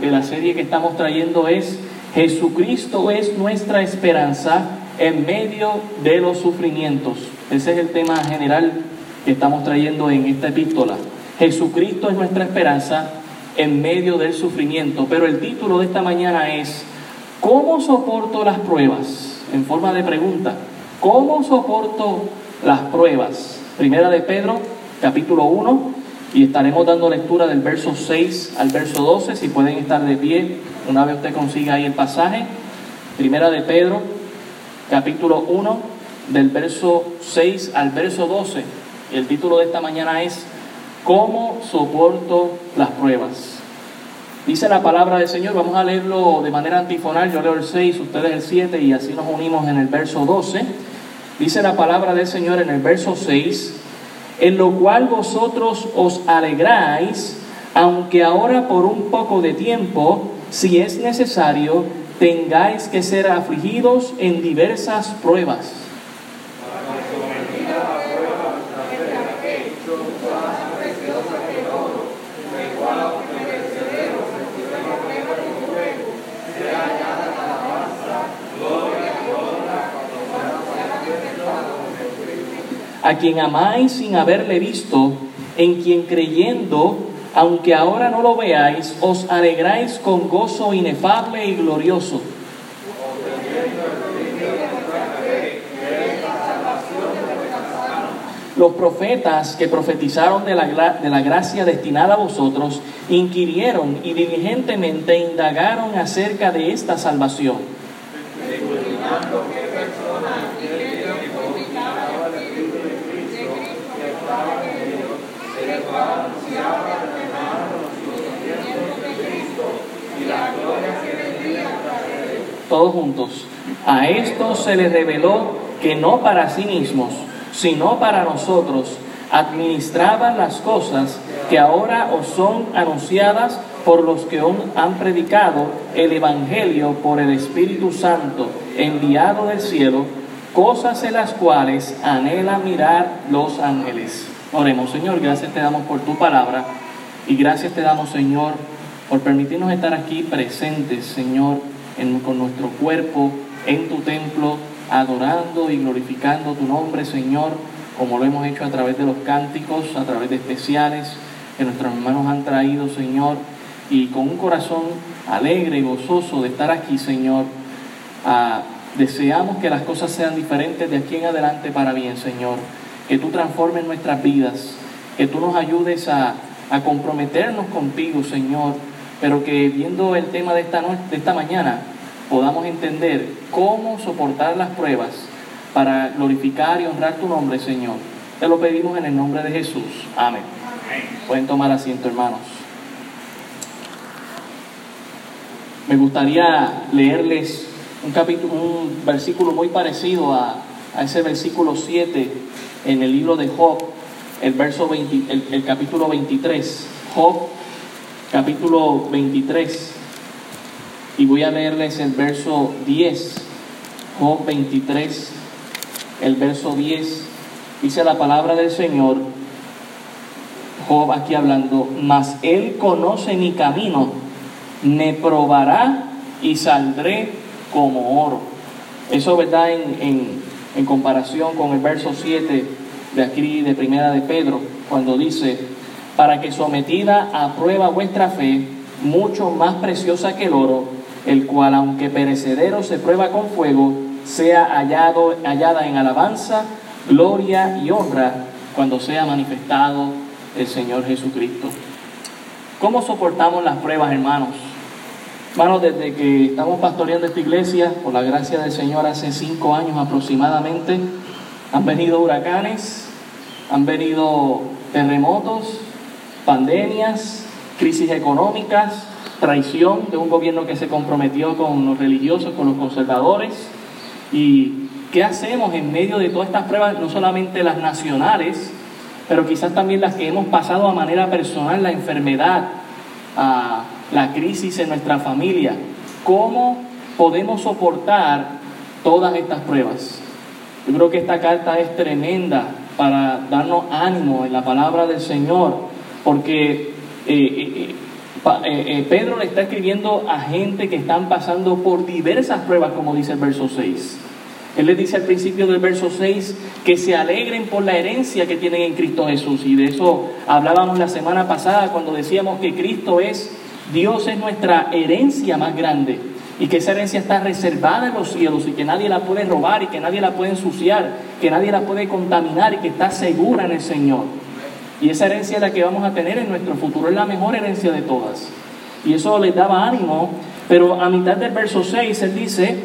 de la serie que estamos trayendo es Jesucristo es nuestra esperanza en medio de los sufrimientos. Ese es el tema general que estamos trayendo en esta epístola. Jesucristo es nuestra esperanza en medio del sufrimiento. Pero el título de esta mañana es ¿Cómo soporto las pruebas? En forma de pregunta. ¿Cómo soporto las pruebas? Primera de Pedro, capítulo 1, y estaremos dando lectura del verso 6 al verso 12, si pueden estar de pie, una vez usted consiga ahí el pasaje. Primera de Pedro, capítulo 1, del verso 6 al verso 12. El título de esta mañana es ¿Cómo soporto las pruebas? Dice la palabra del Señor, vamos a leerlo de manera antifonal, yo leo el 6, ustedes el 7 y así nos unimos en el verso 12. Dice la palabra del Señor en el verso 6, en lo cual vosotros os alegráis, aunque ahora por un poco de tiempo, si es necesario, tengáis que ser afligidos en diversas pruebas a quien amáis sin haberle visto, en quien creyendo, aunque ahora no lo veáis, os alegráis con gozo inefable y glorioso. Los profetas que profetizaron de la, de la gracia destinada a vosotros inquirieron y diligentemente indagaron acerca de esta salvación todos juntos. A esto se les reveló que no para sí mismos, sino para nosotros, administraban las cosas que ahora os son anunciadas por los que han predicado el Evangelio por el Espíritu Santo enviado del cielo, cosas en las cuales anhela mirar los ángeles. Oremos, Señor, gracias te damos por tu palabra y gracias te damos, Señor, por permitirnos estar aquí presentes, Señor, con nuestro cuerpo en tu templo, adorando y glorificando tu nombre, Señor, como lo hemos hecho a través de los cánticos, a través de especiales que nuestros hermanos han traído, Señor, y con un corazón alegre y gozoso de estar aquí, Señor. Ah, deseamos que las cosas sean diferentes de aquí en adelante para bien, Señor. Que tú transformes nuestras vidas, que tú nos ayudes a, a comprometernos contigo, Señor, pero que viendo el tema de esta, de esta mañana podamos entender cómo soportar las pruebas para glorificar y honrar tu nombre, Señor. Te lo pedimos en el nombre de Jesús. Amén. Pueden tomar asiento, hermanos. Me gustaría leerles un, capítulo, un versículo muy parecido a, a, ese versículo 7 en el libro de Job, el, verso 20, el, el capítulo 23. Job capítulo 23 y voy a leerles el verso 10, Job 23, el verso 10, dice la palabra del Señor, Job aquí hablando, mas él conoce mi camino, me probará y saldré como oro. Eso, ¿verdad? En, en, en comparación con el verso 7 de aquí de Primera de Pedro, cuando dice, para que sometida a prueba vuestra fe, mucho más preciosa que el oro, el cual aunque perecedero se prueba con fuego, sea hallado, hallada en alabanza, gloria y honra cuando sea manifestado el Señor Jesucristo. ¿Cómo soportamos las pruebas, hermanos? Hermanos, desde que estamos pastoreando esta iglesia, por la gracia del Señor, hace cinco años aproximadamente, han venido huracanes, han venido terremotos, pandemias, crisis económicas, traición de un gobierno que se comprometió con los religiosos, con los conservadores. ¿Y qué hacemos en medio de todas estas pruebas, no solamente las nacionales, pero quizás también las que hemos pasado a manera personal, la enfermedad, la crisis en nuestra familia? ¿Cómo podemos soportar todas estas pruebas? Yo creo que esta carta es tremenda para darnos ánimo en la palabra del Señor porque eh, eh, eh, Pedro le está escribiendo a gente que están pasando por diversas pruebas, como dice el verso 6. Él les dice al principio del verso 6 que se alegren por la herencia que tienen en Cristo Jesús. Y de eso hablábamos la semana pasada cuando decíamos que Cristo es, Dios es nuestra herencia más grande. Y que esa herencia está reservada en los cielos y que nadie la puede robar y que nadie la puede ensuciar, que nadie la puede contaminar y que está segura en el Señor. Y esa herencia la que vamos a tener en nuestro futuro, es la mejor herencia de todas. Y eso les daba ánimo, pero a mitad del verso 6 él dice,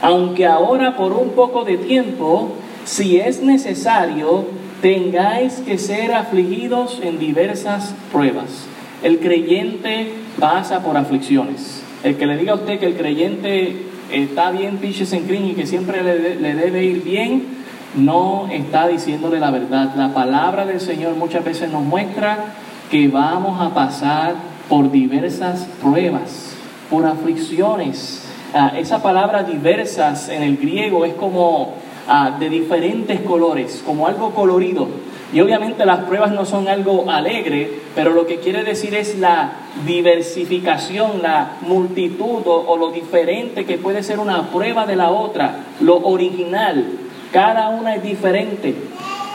aunque ahora por un poco de tiempo, si es necesario, tengáis que ser afligidos en diversas pruebas. El creyente pasa por aflicciones. El que le diga a usted que el creyente está bien, piches en crin y que siempre le debe ir bien, no está diciéndole la verdad. La palabra del Señor muchas veces nos muestra que vamos a pasar por diversas pruebas, por aflicciones. Ah, esa palabra diversas en el griego es como ah, de diferentes colores, como algo colorido. Y obviamente las pruebas no son algo alegre, pero lo que quiere decir es la diversificación, la multitud o, o lo diferente que puede ser una prueba de la otra, lo original, cada una es diferente.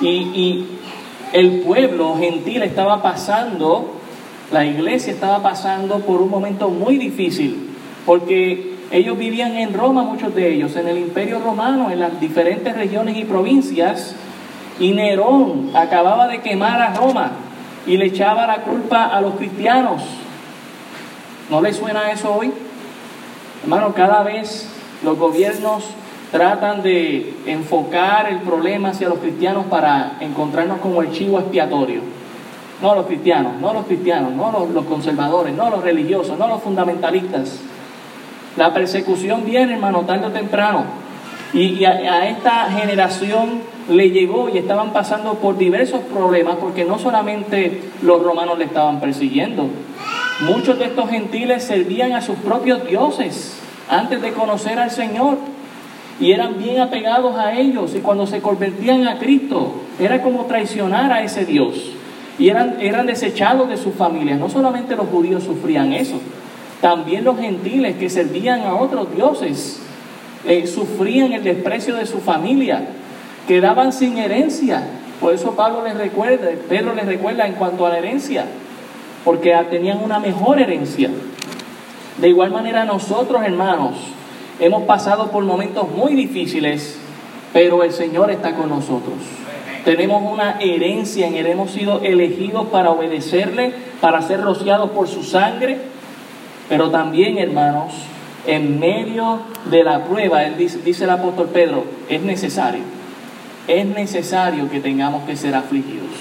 Y, el pueblo gentil estaba pasando, la iglesia estaba pasando por un momento muy difícil, porque ellos vivían en Roma, muchos de ellos, en el imperio romano, en las diferentes regiones y provincias, y Nerón acababa de quemar a Roma y le echaba la culpa a los cristianos. ¿No le suena eso hoy? Hermano, cada vez los gobiernos tratan de enfocar el problema hacia los cristianos para encontrarnos como el chivo expiatorio. No los cristianos, no los cristianos, no los, conservadores, no los religiosos, no los fundamentalistas. La persecución viene, hermano, tarde o temprano. Y, a, esta generación le llegó y estaban pasando por diversos problemas porque no solamente los romanos le estaban persiguiendo, muchos de estos gentiles servían a sus propios dioses antes de conocer al Señor y eran bien apegados a ellos y cuando se convertían a Cristo era como traicionar a ese Dios y eran, eran desechados de sus familias. No solamente los judíos sufrían eso, también los gentiles que servían a otros dioses eh, sufrían el desprecio de su familia, quedaban sin herencia. Por eso Pablo les recuerda, Pedro les recuerda en cuanto a la herencia, porque tenían una mejor herencia. De igual manera nosotros, hermanos, Hemos pasado por momentos muy difíciles, pero el Señor está con nosotros. Tenemos una herencia en Él, hemos sido elegidos para obedecerle, para ser rociados por su sangre, pero también, hermanos, en medio de la prueba, dice, dice el apóstol Pedro, es necesario, es necesario que tengamos que ser afligidos.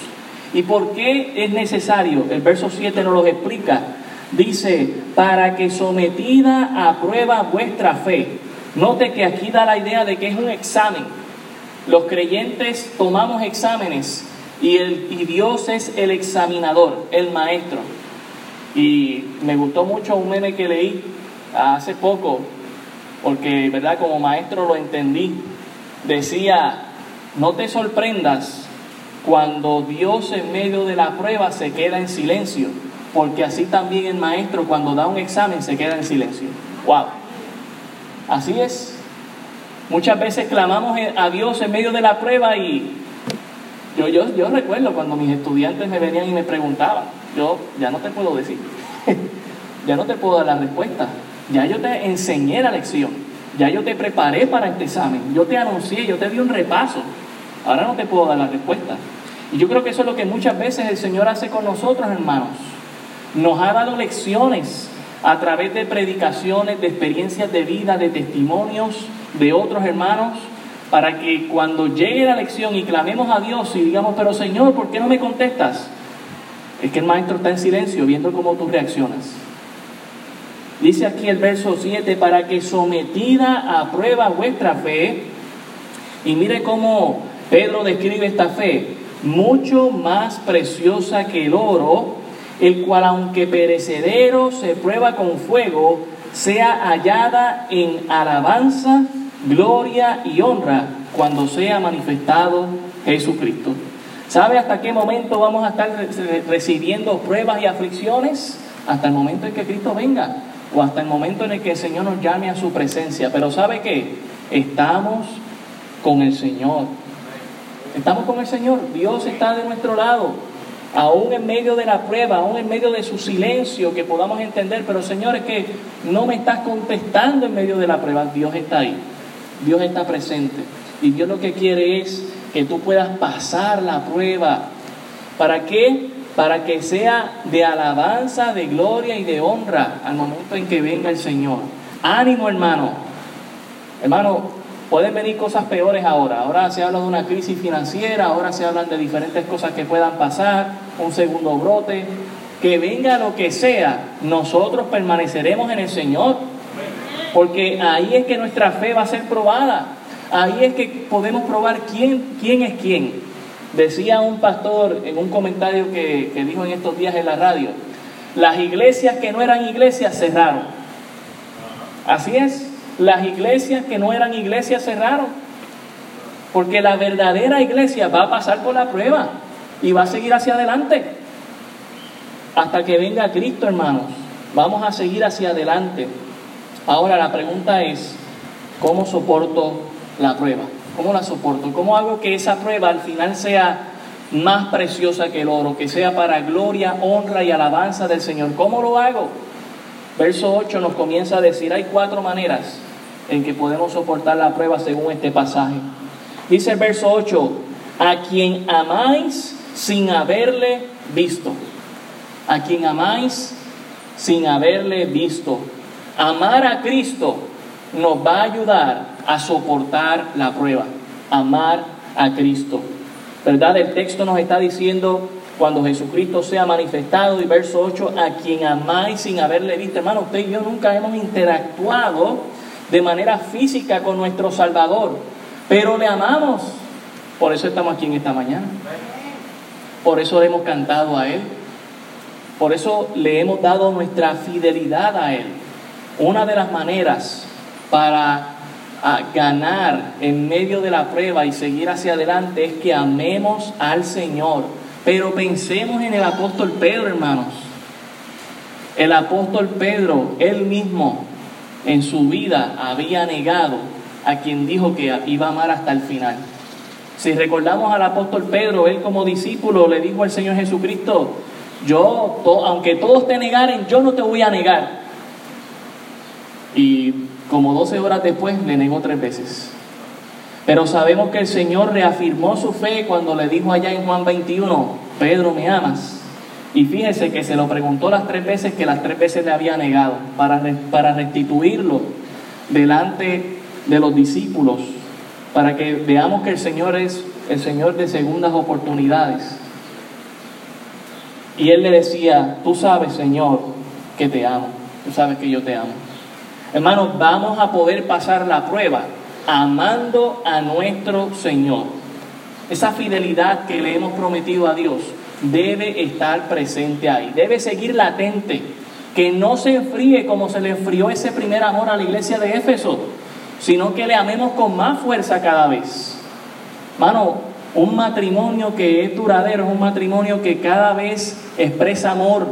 ¿Y por qué es necesario? El verso 7 nos lo explica dice, para que sometida a prueba vuestra fe. Note que aquí da la idea de que es un examen. Los creyentes tomamos exámenes y, el, y Dios es el examinador, el maestro. Y me gustó mucho un meme que leí hace poco, porque, ¿verdad? Como maestro lo entendí. Decía, no te sorprendas cuando Dios en medio de la prueba se queda en silencio porque así también el maestro cuando da un examen se queda en silencio. ¡Wow! Así es. Muchas veces clamamos a Dios en medio de la prueba y yo, yo, yo recuerdo cuando mis estudiantes me venían y me preguntaban, yo ya no te puedo decir, ya no te puedo dar la respuesta, ya yo te enseñé la lección, ya yo te preparé para este examen, yo te anuncié, yo te di un repaso, ahora no te puedo dar la respuesta. Y yo creo que eso es lo que muchas veces el Señor hace con nosotros, hermanos nos ha dado lecciones a través de predicaciones, de experiencias de vida, de testimonios de otros hermanos, para que cuando llegue la lección y clamemos a Dios y digamos, pero Señor, ¿por qué no me contestas? Es que el maestro está en silencio viendo cómo tú reaccionas. Dice aquí el verso 7, para que sometida a prueba vuestra fe, y mire cómo Pedro describe esta fe, mucho más preciosa que el oro, el cual aunque perecedero se prueba con fuego, sea hallada en alabanza, gloria y honra cuando sea manifestado Jesucristo. ¿Sabe hasta qué momento vamos a estar recibiendo pruebas y aflicciones? hasta el momento en que Cristo venga o hasta el momento en el que el Señor nos llame a su presencia. Pero ¿sabe qué? Estamos con el Señor. Estamos con el Señor. Dios está de nuestro lado. Aún en medio de la prueba, aún en medio de su silencio, que podamos entender, pero Señor, es que no me estás contestando en medio de la prueba. Dios está ahí. Dios está presente. Y Dios lo que quiere es que tú puedas pasar la prueba. ¿Para qué? Para que sea de alabanza, de gloria y de honra al momento en que venga el Señor. Ánimo, hermano. Hermano, pueden venir cosas peores ahora. Ahora se habla de una crisis financiera, ahora se hablan de diferentes cosas que puedan pasar, un segundo brote. Que venga lo que sea, nosotros permaneceremos en el Señor. Porque ahí es que nuestra fe va a ser probada. Ahí es que podemos probar quién, quién es quién. Decía un pastor en un comentario que, que dijo en estos días en la radio, las iglesias que no eran iglesias cerraron. Así es, las iglesias que no eran iglesias cerraron. Porque la verdadera iglesia va a pasar por la prueba y va a seguir hacia adelante. Hasta que venga Cristo, hermanos. Vamos a seguir hacia adelante. Ahora la pregunta es, ¿cómo soporto la prueba? ¿Cómo la soporto? ¿Cómo hago que esa prueba al final sea más preciosa que el oro, que sea para gloria, honra y alabanza del Señor? ¿Cómo lo hago? Verso 8 nos comienza a decir, hay cuatro maneras en que podemos soportar la prueba según este pasaje. Dice el verso 8, a quien amáis sin haberle visto. A quien amáis sin haberle visto. Amar a Cristo nos va a ayudar a soportar la prueba. Amar a Cristo. ¿Verdad? El texto nos está diciendo cuando Jesucristo sea manifestado y verso 8, a quien amáis sin haberle visto. Hermano, usted y yo nunca hemos interactuado de manera física con nuestro Salvador, pero le amamos. Por eso estamos aquí en esta mañana. Por eso hemos cantado a Él. Por eso le hemos dado nuestra fidelidad a Él. Una de las maneras para ganar en medio de la prueba y seguir hacia adelante es que amemos al Señor. Pero pensemos en el apóstol Pedro, hermanos. El apóstol Pedro, él mismo, en su vida había negado a quien dijo que iba a amar hasta el final. Si recordamos al apóstol Pedro, él como discípulo le dijo al Señor Jesucristo, yo, aunque todos te negaren, yo no te voy a negar. Y como 12 horas después le negó tres veces. Pero sabemos que el Señor reafirmó su fe cuando le dijo allá en Juan 21, Pedro, ¿me amas? Y fíjese que se lo preguntó las tres veces que las tres veces le había negado, para, para restituirlo delante de los discípulos, para que veamos que el Señor es el Señor de segundas oportunidades. Y él le decía, tú sabes, Señor, que te amo, tú sabes que yo te amo. Hermanos, vamos a poder pasar la prueba amando a nuestro Señor. Esa fidelidad que le hemos prometido a Dios debe estar presente ahí, debe seguir latente, que no se enfríe como se le enfrió ese primer amor a la iglesia de Éfeso, sino que le amemos con más fuerza cada vez. Mano, un matrimonio que es duradero es un matrimonio que cada vez expresa amor,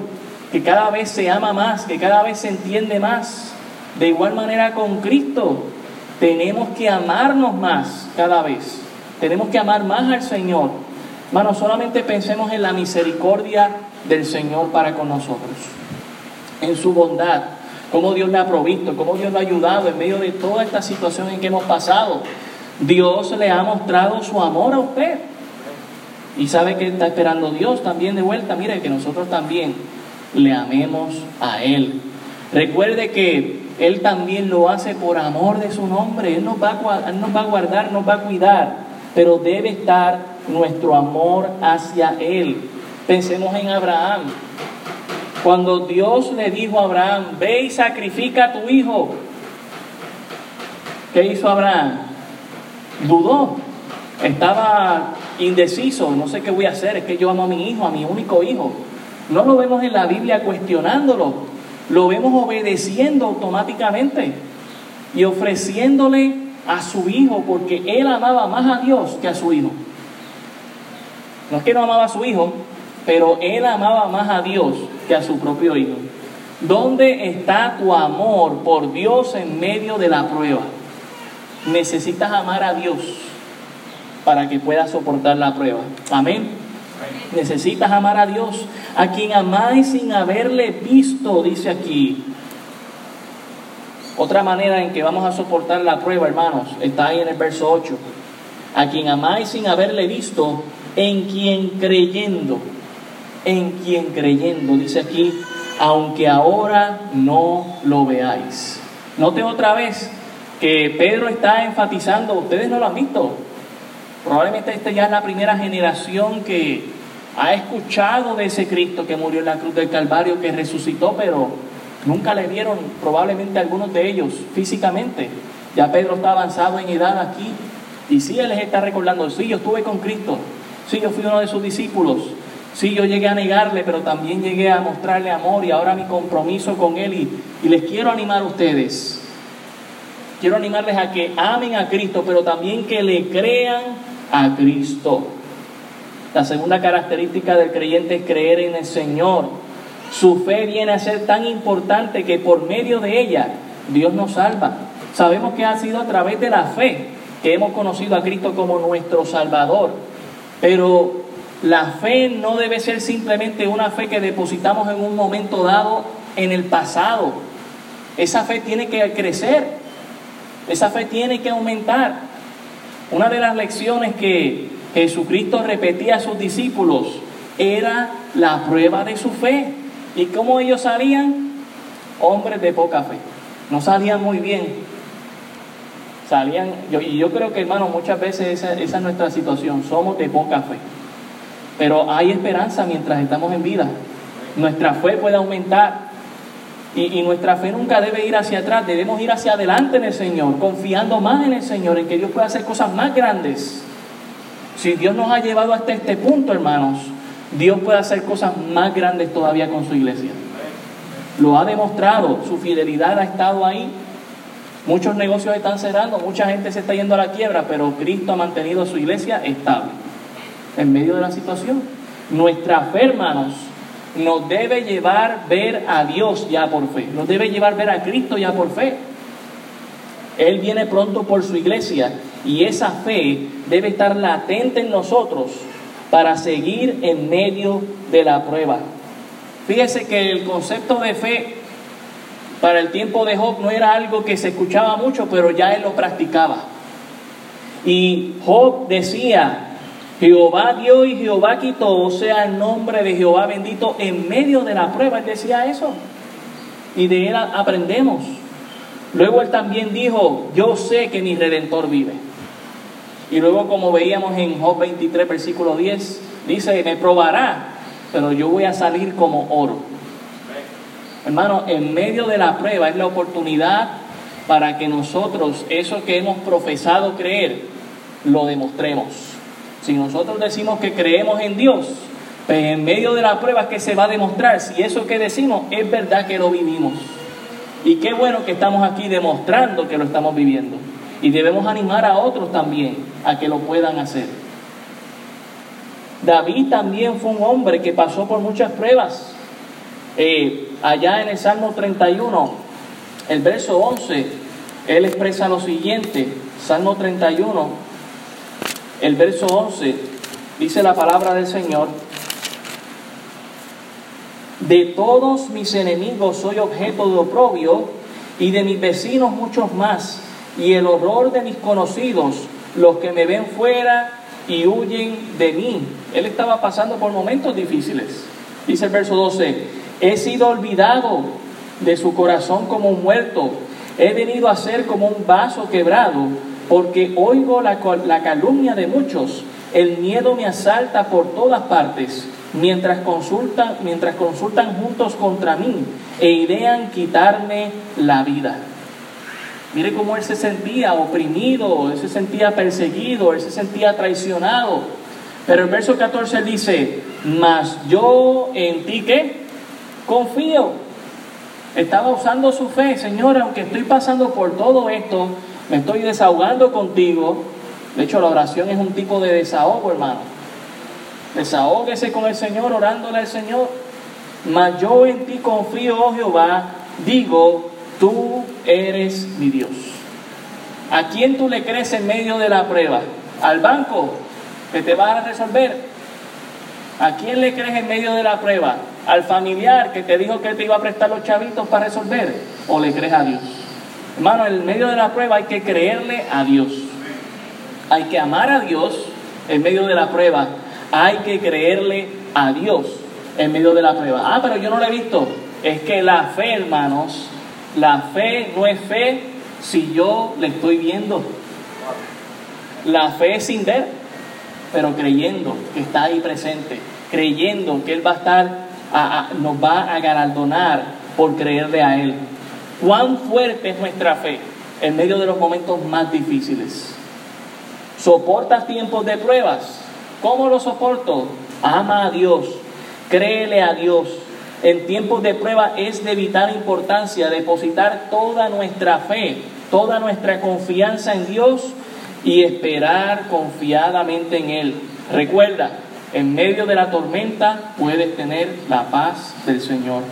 que cada vez se ama más, que cada vez se entiende más. De igual manera con Cristo, tenemos que amarnos más cada vez. Tenemos que amar más al Señor. Hermano, solamente pensemos en la misericordia del Señor para con nosotros. En su bondad, cómo Dios le ha provisto, cómo Dios le ha ayudado en medio de toda esta situación en que hemos pasado. Dios le ha mostrado su amor a usted. Y sabe que está esperando Dios también de vuelta. Mire, que nosotros también le amemos a Él. Recuerde que él también lo hace por amor de su nombre. Él nos va a, nos va a guardar, nos va a cuidar. Pero debe estar nuestro amor hacia Él. Pensemos en Abraham. Cuando Dios le dijo a Abraham, ve y sacrifica a tu hijo. ¿Qué hizo Abraham? Dudó. Estaba indeciso. No sé qué voy a hacer. Es que yo amo a mi hijo, a mi único hijo. No lo vemos en la Biblia cuestionándolo lo vemos obedeciendo automáticamente y ofreciéndole a su hijo porque él amaba más a Dios que a su hijo. No es que no amaba a su hijo, pero él amaba más a Dios que a su propio hijo. ¿Dónde está tu amor por Dios en medio de la prueba? Necesitas amar a Dios para que puedas soportar la prueba. Amén. Necesitas amar a Dios, a quien amáis sin haberle visto, dice aquí. Otra manera en que vamos a soportar la prueba, hermanos, está ahí en el verso 8. A quien amáis sin haberle visto, en quien creyendo, en quien creyendo, dice aquí, aunque ahora no lo veáis. Note otra vez que Pedro está enfatizando, ustedes no lo han visto, probablemente esta ya es la primera generación que ha escuchado de ese Cristo que murió en la cruz del Calvario, que resucitó, pero nunca le vieron probablemente algunos de ellos físicamente. Ya Pedro está avanzado en edad aquí y sí, él les está recordando, sí, yo estuve con Cristo, sí, yo fui uno de sus discípulos, sí, yo llegué a negarle, pero también llegué a mostrarle amor y ahora mi compromiso con él y, y les quiero animar a ustedes. Quiero animarles a que amen a Cristo, pero también que le crean a Cristo. La segunda característica del creyente es creer en el Señor. Su fe viene a ser tan importante que por medio de ella Dios nos salva. Sabemos que ha sido a través de la fe que hemos conocido a Cristo como nuestro Salvador. Pero la fe no debe ser simplemente una fe que depositamos en un momento dado en el pasado. Esa fe tiene que crecer. Esa fe tiene que aumentar. Una de las lecciones que Jesucristo repetía a sus discípulos era la prueba de su fe. ¿Y cómo ellos salían? Hombres de poca fe. No salían muy bien. Salían, y yo creo que hermano, muchas veces esa, es nuestra situación. Somos de poca fe. Pero hay esperanza mientras estamos en vida. Nuestra fe puede aumentar. Y, y, nuestra fe nunca debe ir hacia atrás, debemos ir hacia adelante en el Señor, confiando más en el Señor, en que Dios puede hacer cosas más grandes. Si Dios nos ha llevado hasta este punto, hermanos, Dios puede hacer cosas más grandes todavía con su iglesia. Lo ha demostrado, su fidelidad ha estado ahí. Muchos negocios están cerrando, mucha gente se está yendo a la quiebra, pero Cristo ha mantenido su iglesia estable en medio de la situación. Nuestra fe, hermanos, nos debe llevar ver a Dios ya por fe, nos debe llevar ver a Cristo ya por fe. Él viene pronto por su iglesia y esa fe debe estar latente en nosotros para seguir en medio de la prueba. Fíjese que el concepto de fe para el tiempo de Job no era algo que se escuchaba mucho, pero ya él lo practicaba. Y Job decía, Jehová dio y Jehová quitó, sea el nombre de Jehová bendito en medio de la prueba. Él decía eso. Y de él aprendemos. Luego él también dijo, yo sé que mi redentor vive. Y luego como veíamos en Job 23, versículo 10, dice, me probará, pero yo voy a salir como oro. Hermano, en medio de la prueba es la oportunidad para que nosotros eso que hemos profesado creer, lo demostremos. Si nosotros decimos que creemos en Dios, pues en medio de la prueba que se va a demostrar si eso que decimos es verdad que lo vivimos. Y qué bueno que estamos aquí demostrando que lo estamos viviendo. Y debemos animar a otros también a que lo puedan hacer. David también fue un hombre que pasó por muchas pruebas. Eh, allá en el Salmo 31, el verso 11, él expresa lo siguiente, Salmo 31, el verso 11, dice la palabra del Señor, de todos mis enemigos soy objeto de oprobio y de mis vecinos muchos más, y el horror de mis conocidos, los que me ven fuera y huyen de mí. Él estaba pasando por momentos difíciles. Dice el verso 12, he sido olvidado de su corazón como un muerto, he venido a ser como un vaso quebrado porque oigo la, calumnia de muchos, el miedo me asalta por todas partes, mientras consultan, mientras consultan juntos contra mí e idean quitarme la vida. Mire cómo él se sentía oprimido, él se sentía perseguido, él se sentía traicionado. Pero el verso 14 dice, mas yo en ti confío. Estaba usando su fe, Señor, aunque estoy pasando por todo esto, me estoy desahogando contigo. De hecho, la oración es un tipo de desahogo, hermano. Desahógese con el Señor, orándole al Señor. Mas yo en ti confío, oh Jehová, digo, tú eres mi Dios. ¿A quién tú le crees en medio de la prueba? ¿Al banco que te va a resolver? ¿A quién le crees en medio de la prueba? ¿Al familiar que te dijo que te iba a prestar los chavitos para resolver? ¿O le crees a Dios? Hermano, en medio de la prueba hay que creerle a Dios. Hay que amar a Dios en medio de la prueba. Hay que creerle a Dios en medio de la prueba. Ah, pero yo no lo he visto. Es que la fe, hermanos, la fe no es fe si yo le estoy viendo. La fe es sin ver, pero creyendo que está ahí presente, creyendo que Él va a estar, nos va a galardonar por creerle a Él. ¿Cuán fuerte es nuestra fe en medio de los momentos más difíciles? ¿Soportas tiempos de pruebas? ¿Cómo lo soporto? Ama a Dios, créele a Dios. En tiempos de prueba es de vital importancia depositar toda nuestra fe, toda nuestra confianza en Dios y esperar confiadamente en Él. Recuerda, en medio de la tormenta puedes tener la paz del Señor.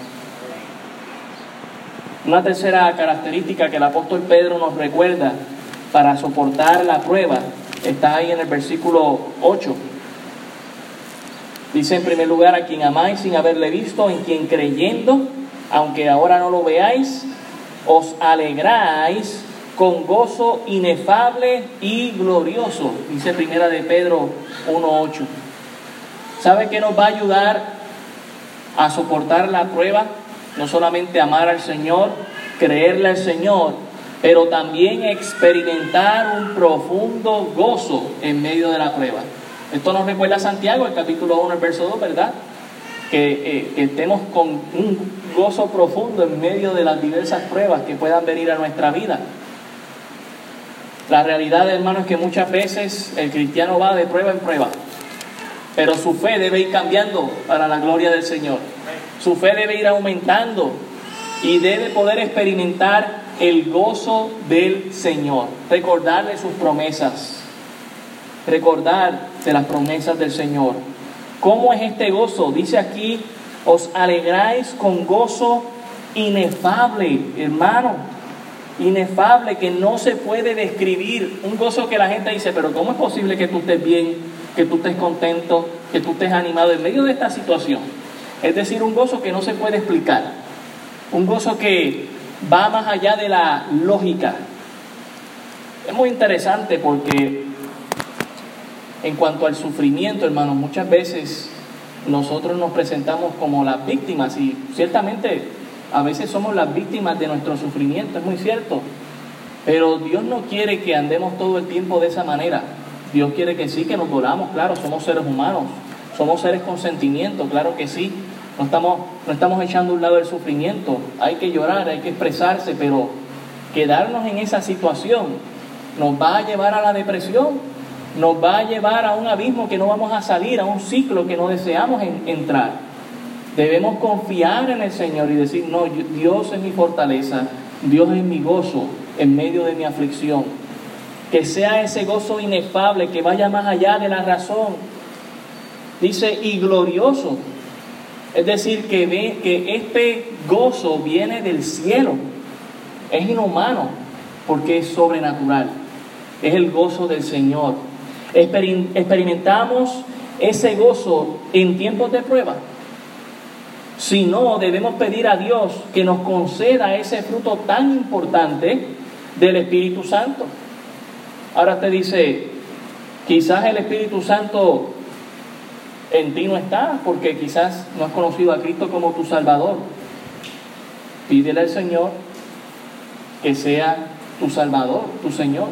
Una tercera característica que el apóstol Pedro nos recuerda para soportar la prueba está ahí en el versículo 8. Dice en primer lugar a quien amáis sin haberle visto, en quien creyendo, aunque ahora no lo veáis, os alegráis con gozo inefable y glorioso. Dice primera de Pedro 1.8. ¿Sabe qué nos va a ayudar a soportar la prueba? No solamente amar al Señor, creerle al Señor, pero también experimentar un profundo gozo en medio de la prueba. Esto nos recuerda a Santiago, el capítulo 1, el verso 2, ¿verdad? Que, que, estemos con un gozo profundo en medio de las diversas pruebas que puedan venir a nuestra vida. La realidad, hermano, es que muchas veces el cristiano va de prueba en prueba, pero su fe debe ir cambiando para la gloria del Señor. Su fe debe ir aumentando y debe poder experimentar el gozo del Señor, recordarle sus promesas, recordar de las promesas del Señor. ¿Cómo es este gozo? Dice aquí, os alegráis con gozo inefable, hermano, inefable que no se puede describir. Un gozo que la gente dice, pero ¿cómo es posible que tú estés bien, que tú estés contento, que tú estés animado en medio de esta situación? Es decir, un gozo que no se puede explicar. Un gozo que va más allá de la lógica. Es muy interesante porque en cuanto al sufrimiento, hermanos, muchas veces nosotros nos presentamos como las víctimas y ciertamente a veces somos las víctimas de nuestro sufrimiento, es muy cierto. Pero Dios no quiere que andemos todo el tiempo de esa manera. Dios quiere que sí, que nos dolamos, claro, somos seres humanos, somos seres con sentimiento, claro que sí, no estamos, no estamos echando a un lado el sufrimiento. Hay que llorar, hay que expresarse, pero quedarnos en esa situación nos va a llevar a la depresión, nos va a llevar a un abismo que no vamos a salir, a un ciclo que no deseamos entrar. Debemos confiar en el Señor y decir, no, Dios es mi fortaleza, Dios es mi gozo en medio de mi aflicción. Que sea ese gozo inefable, que vaya más allá de la razón. Dice, y glorioso, es decir, que, ve, que este gozo viene del cielo. Es inhumano porque es sobrenatural. Es el gozo del Señor. Experimentamos ese gozo en tiempos de prueba. Si no, debemos pedir a Dios que nos conceda ese fruto tan importante del Espíritu Santo. Ahora te dice, quizás el Espíritu Santo en ti no está porque quizás no has conocido a Cristo como tu Salvador. Pídele al Señor que sea tu Salvador, tu Señor.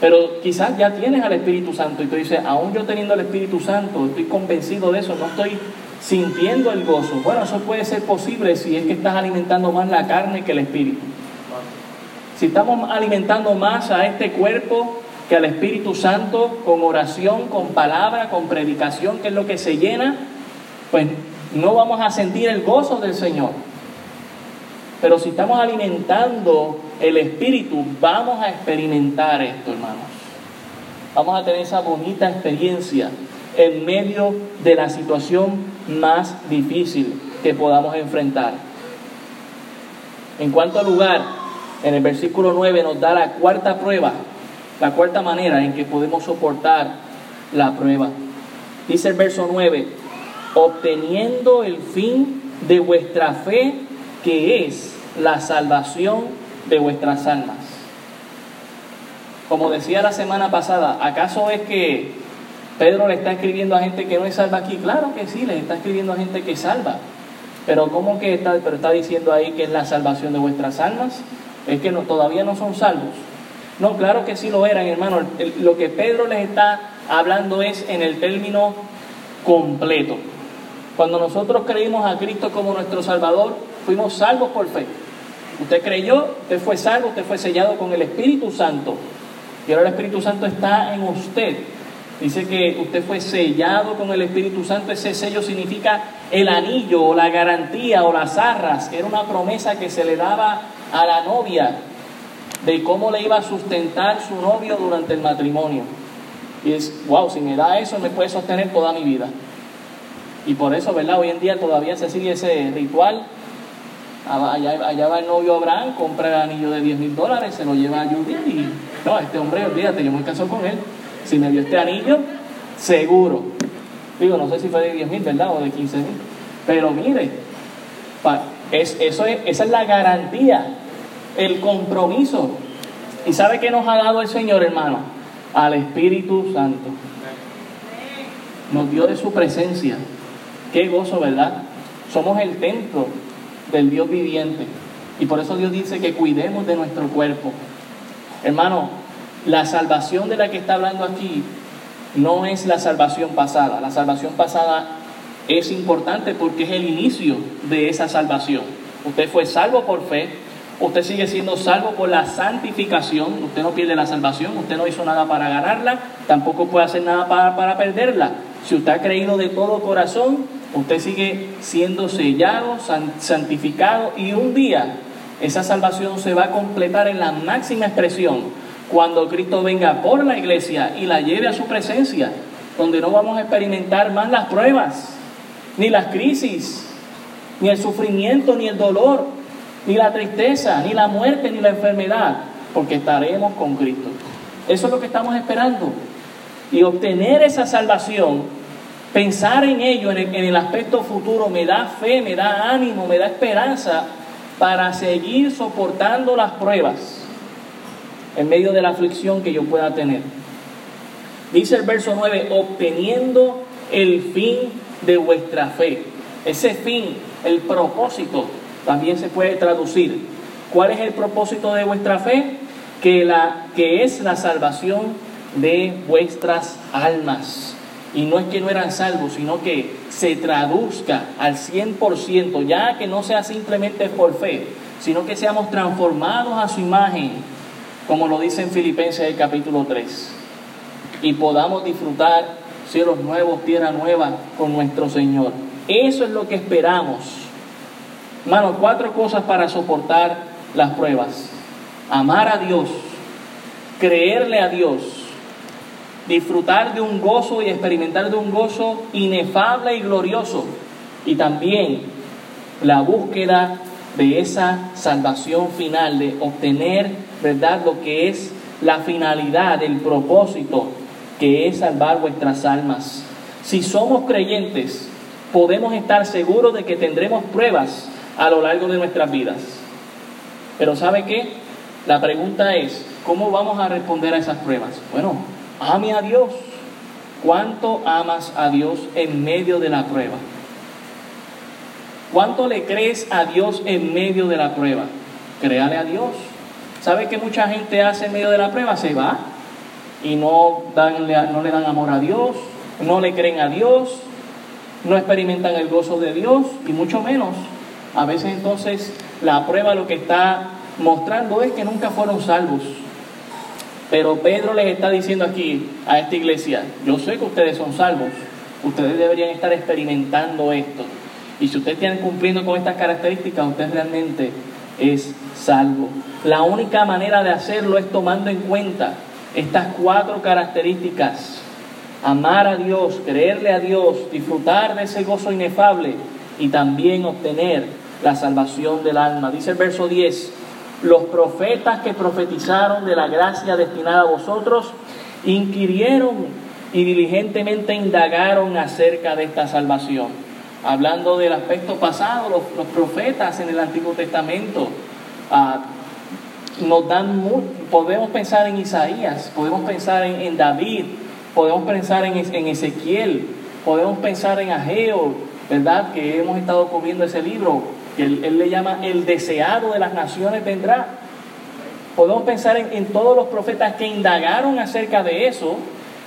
Pero quizás ya tienes al Espíritu Santo y tú dices, aún yo teniendo el Espíritu Santo, estoy convencido de eso, no estoy sintiendo el gozo. Bueno, eso puede ser posible si es que estás alimentando más la carne que el Espíritu. Si estamos alimentando más a este cuerpo que al Espíritu Santo con oración, con palabra, con predicación, que es lo que se llena, pues no vamos a sentir el gozo del Señor. Pero si estamos alimentando el Espíritu, vamos a experimentar esto, hermanos. Vamos a tener esa bonita experiencia en medio de la situación más difícil. que podamos enfrentar. En cuanto lugar, en el versículo 9 nos da la cuarta prueba, la cuarta manera en que podemos soportar la prueba. Dice el verso 9, obteniendo el fin de vuestra fe, que es la salvación de vuestras almas. Como decía la semana pasada, ¿acaso es que Pedro le está escribiendo a gente que no es salva aquí? Claro que sí, le está escribiendo a gente que salva. Pero ¿cómo que está, pero está diciendo ahí que es la salvación de vuestras almas? Es que todavía no son salvos. No, claro que sí lo eran, hermano. Lo que Pedro les está hablando es en el término completo. Cuando nosotros creímos a Cristo como nuestro Salvador, fuimos salvos por fe. Usted creyó, usted fue salvo, usted fue sellado con el Espíritu Santo. Y ahora el Espíritu Santo está en usted. Dice que usted fue sellado con el Espíritu Santo. Ese sello significa el anillo o la garantía o las arras. Era una promesa que se le daba a la novia de cómo le iba a sustentar su novio durante el matrimonio. Y es, wow, si me da eso, me puede sostener toda mi vida. Y por eso, ¿verdad? Hoy en día todavía se sigue ese ritual. Allá, va el novio Abraham, compra el anillo de 10 mil dólares, se lo lleva a Judith y, no, este hombre, olvídate, yo me caso con él. Si me dio este anillo, seguro. Digo, no sé si fue de 10 mil, ¿verdad? O de 15 mil. Pero mire, es, eso es, esa es la garantía, el compromiso. ¿Y sabe qué nos ha dado el Señor, hermano? Al Espíritu Santo. Nos dio de su presencia. Qué gozo, ¿verdad? Somos el templo del Dios viviente. Y por eso Dios dice que cuidemos de nuestro cuerpo. Hermano, la salvación de la que está hablando aquí no es la salvación pasada. La salvación pasada es importante porque es el inicio de esa salvación. Usted fue salvo por fe, usted sigue siendo salvo por la santificación, usted no pierde la salvación, usted no hizo nada para ganarla, tampoco puede hacer nada para, para perderla. Si usted ha creído de todo corazón, usted sigue siendo sellado, santificado y un día esa salvación se va a completar en la máxima expresión cuando Cristo venga por la iglesia y la lleve a su presencia, donde no vamos a experimentar más las pruebas, ni las crisis, ni el sufrimiento, ni el dolor, ni la tristeza, ni la muerte, ni la enfermedad, porque estaremos con Cristo. Eso es lo que estamos esperando. Y obtener esa salvación, pensar en ello, en el, aspecto futuro, me da fe, me da ánimo, me da esperanza para seguir soportando las pruebas en medio de la aflicción que yo pueda tener. Dice el verso 9, obteniendo el fin de vuestra fe. Ese fin, el propósito, también se puede traducir. ¿Cuál es el propósito de vuestra fe? Que, la, que es la salvación de vuestras almas. Y no es que no eran salvos, sino que se traduzca al 100%, ya que no sea simplemente por fe, sino que seamos transformados a su imagen como lo dice en Filipenses el capítulo 3, y podamos disfrutar cielos nuevos, tierra nueva con nuestro Señor. Eso es lo que esperamos. Hermano, cuatro cosas para soportar las pruebas. Amar a Dios, creerle a Dios, disfrutar de un gozo y experimentar de un gozo inefable y glorioso. Y también la búsqueda de esa salvación final, de obtener ¿verdad? Lo que es la finalidad, el propósito, que es salvar vuestras almas. Si somos creyentes, podemos estar seguros de que tendremos pruebas a lo largo de nuestras vidas. Pero ¿sabe qué? La pregunta es, ¿cómo vamos a responder a esas pruebas? Bueno, ame a Dios. ¿Cuánto amas a Dios en medio de la prueba? ¿Cuánto le crees a Dios en medio de la prueba? Créale a Dios. ¿Sabe que mucha gente hace en medio de la prueba? Se va y no, no le dan amor a Dios, no le creen a Dios, no experimentan el gozo de Dios y mucho menos. A veces entonces la prueba lo que está mostrando es que nunca fueron salvos. Pero Pedro les está diciendo aquí a esta iglesia, yo sé que ustedes son salvos, ustedes deberían estar experimentando esto. Y si ustedes están cumpliendo con estas características, ustedes realmente es salvo. La única manera de hacerlo es tomando en cuenta estas cuatro características. Amar a Dios, creerle a Dios, disfrutar de ese gozo inefable y también obtener la salvación del alma. Dice el verso 10, los profetas que profetizaron de la gracia destinada a vosotros inquirieron y diligentemente indagaron acerca de esta salvación. Hablando del aspecto pasado, los, profetas en el Antiguo Testamento ah, nos dan, podemos pensar en Isaías, podemos pensar en, David, podemos pensar en, en, Ezequiel, podemos pensar en Ageo, ¿verdad? Que hemos estado comiendo ese libro, que él, le llama el deseado de las naciones vendrá. Podemos pensar en, en todos los profetas que indagaron acerca de eso,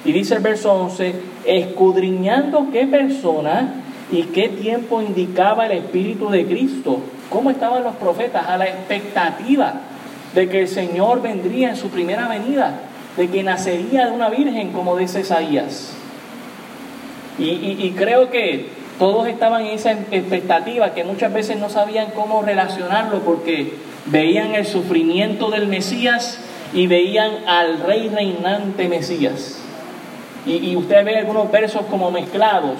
y dice el verso 11, escudriñando qué persona y qué tiempo indicaba el Espíritu de Cristo. ¿Cómo estaban los profetas? A la expectativa de que el Señor vendría en su primera venida, de que nacería de una virgen, como dice Isaías. Y, creo que todos estaban en esa expectativa, que muchas veces no sabían cómo relacionarlo, porque veían el sufrimiento del Mesías y veían al rey reinante Mesías. Y, y usted algunos versos como mezclados,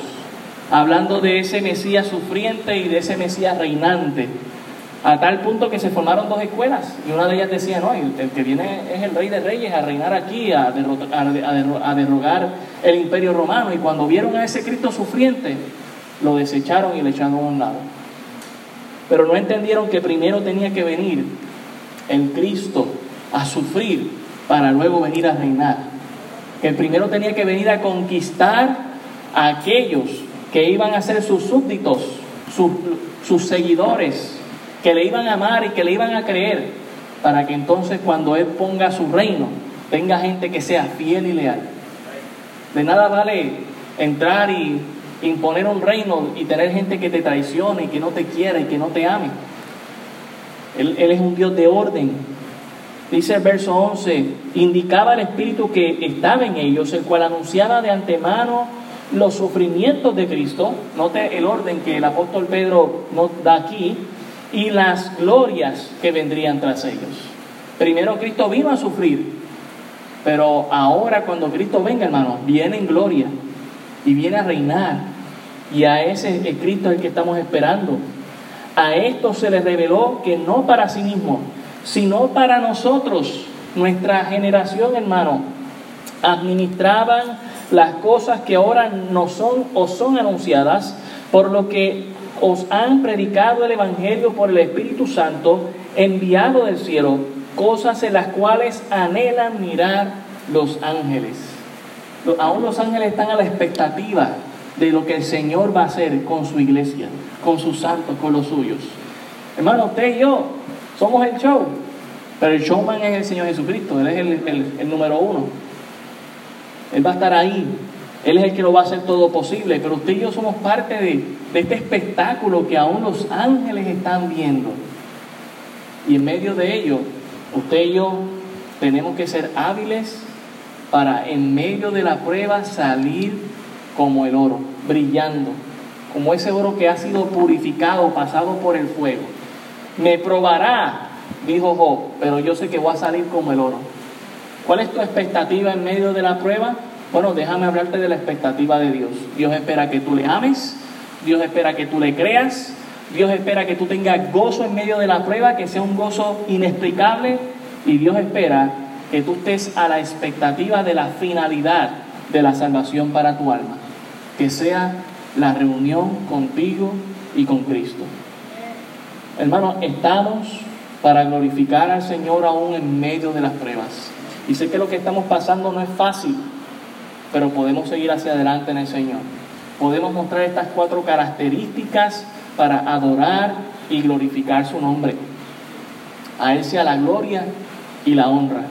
hablando de ese Mesías sufriente y de ese Mesías reinante a tal punto que se formaron dos escuelas y una de ellas decía, no, el, que viene es el rey de reyes a reinar aquí, a, a, derrogar el imperio romano y cuando vieron a ese Cristo sufriente, lo desecharon y le echaron a un lado. Pero no entendieron que primero tenía que venir el Cristo a sufrir para luego venir a reinar. Que primero tenía que venir a conquistar a aquellos que iban a ser sus súbditos, sus, sus seguidores, que le iban a amar y que le iban a creer, para que entonces cuando Él ponga su reino, tenga gente que sea fiel y leal. De nada vale entrar y imponer un reino y tener gente que te traicione que no te quiera y que no te ame. Él, él es un Dios de orden. Dice el verso 11, indicaba el Espíritu que estaba en ellos, el cual anunciaba de antemano los sufrimientos de Cristo. Note el orden que el apóstol Pedro nos da aquí y las glorias que vendrían tras ellos. Primero Cristo vino a sufrir, pero ahora cuando Cristo venga, hermano, viene en gloria y viene a reinar. Y a ese Cristo es el que estamos esperando. A esto se le reveló que no para sí mismo, sino para nosotros, nuestra generación, hermano, administraban las cosas que ahora no son o son anunciadas, por lo que os han predicado el Evangelio por el Espíritu Santo enviado del cielo, cosas en las cuales anhelan mirar los ángeles. Aún los ángeles están a la expectativa de lo que el Señor va a hacer con su iglesia, con sus santos, con los suyos. Hermano, usted y yo somos el show, pero el showman es el Señor Jesucristo, Él es el, el número uno. Él va a estar ahí él es el que lo va a hacer todo posible, pero usted y yo somos parte de, este espectáculo que aún los ángeles están viendo. Y en medio de ello, usted y yo tenemos que ser hábiles para en medio de la prueba salir como el oro, brillando, como ese oro que ha sido purificado, pasado por el fuego. Me probará, dijo Job, pero yo sé que voy a salir como el oro. ¿Cuál es tu expectativa en medio de la prueba? Bueno, déjame hablarte de la expectativa de Dios. Dios espera que tú le ames, Dios espera que tú le creas, Dios espera que tú tengas gozo en medio de la prueba, que sea un gozo inexplicable, y Dios espera que tú estés a la expectativa de la finalidad de la salvación para tu alma, que sea la reunión contigo y con Cristo. Hermanos, estamos para glorificar al Señor aún en medio de las pruebas. Y sé que lo que estamos pasando no es fácil, pero podemos seguir hacia adelante en el Señor. Podemos mostrar estas cuatro características para adorar y glorificar su nombre. A Él sea la gloria y la honra